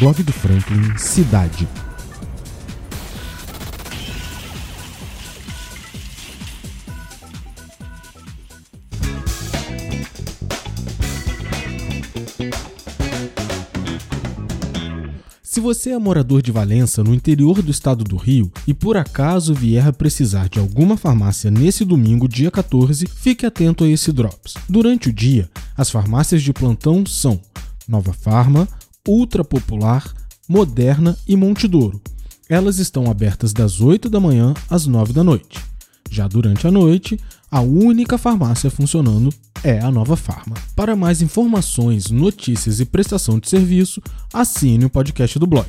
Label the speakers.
Speaker 1: Blog do Franklin Cidade. Se você é morador de Valença, no interior do estado do Rio, e por acaso vier a precisar de alguma farmácia nesse domingo, dia 14, fique atento a esse Drops. Durante o dia, as farmácias de plantão são Nova Farma, Ultra Popular, Moderna e Montedouro. Elas estão abertas das 8 da manhã às 9 da noite. Já durante a noite, a única farmácia funcionando é a Nova Farma. Para mais informações, notícias e prestação de serviço, assine o podcast do blog.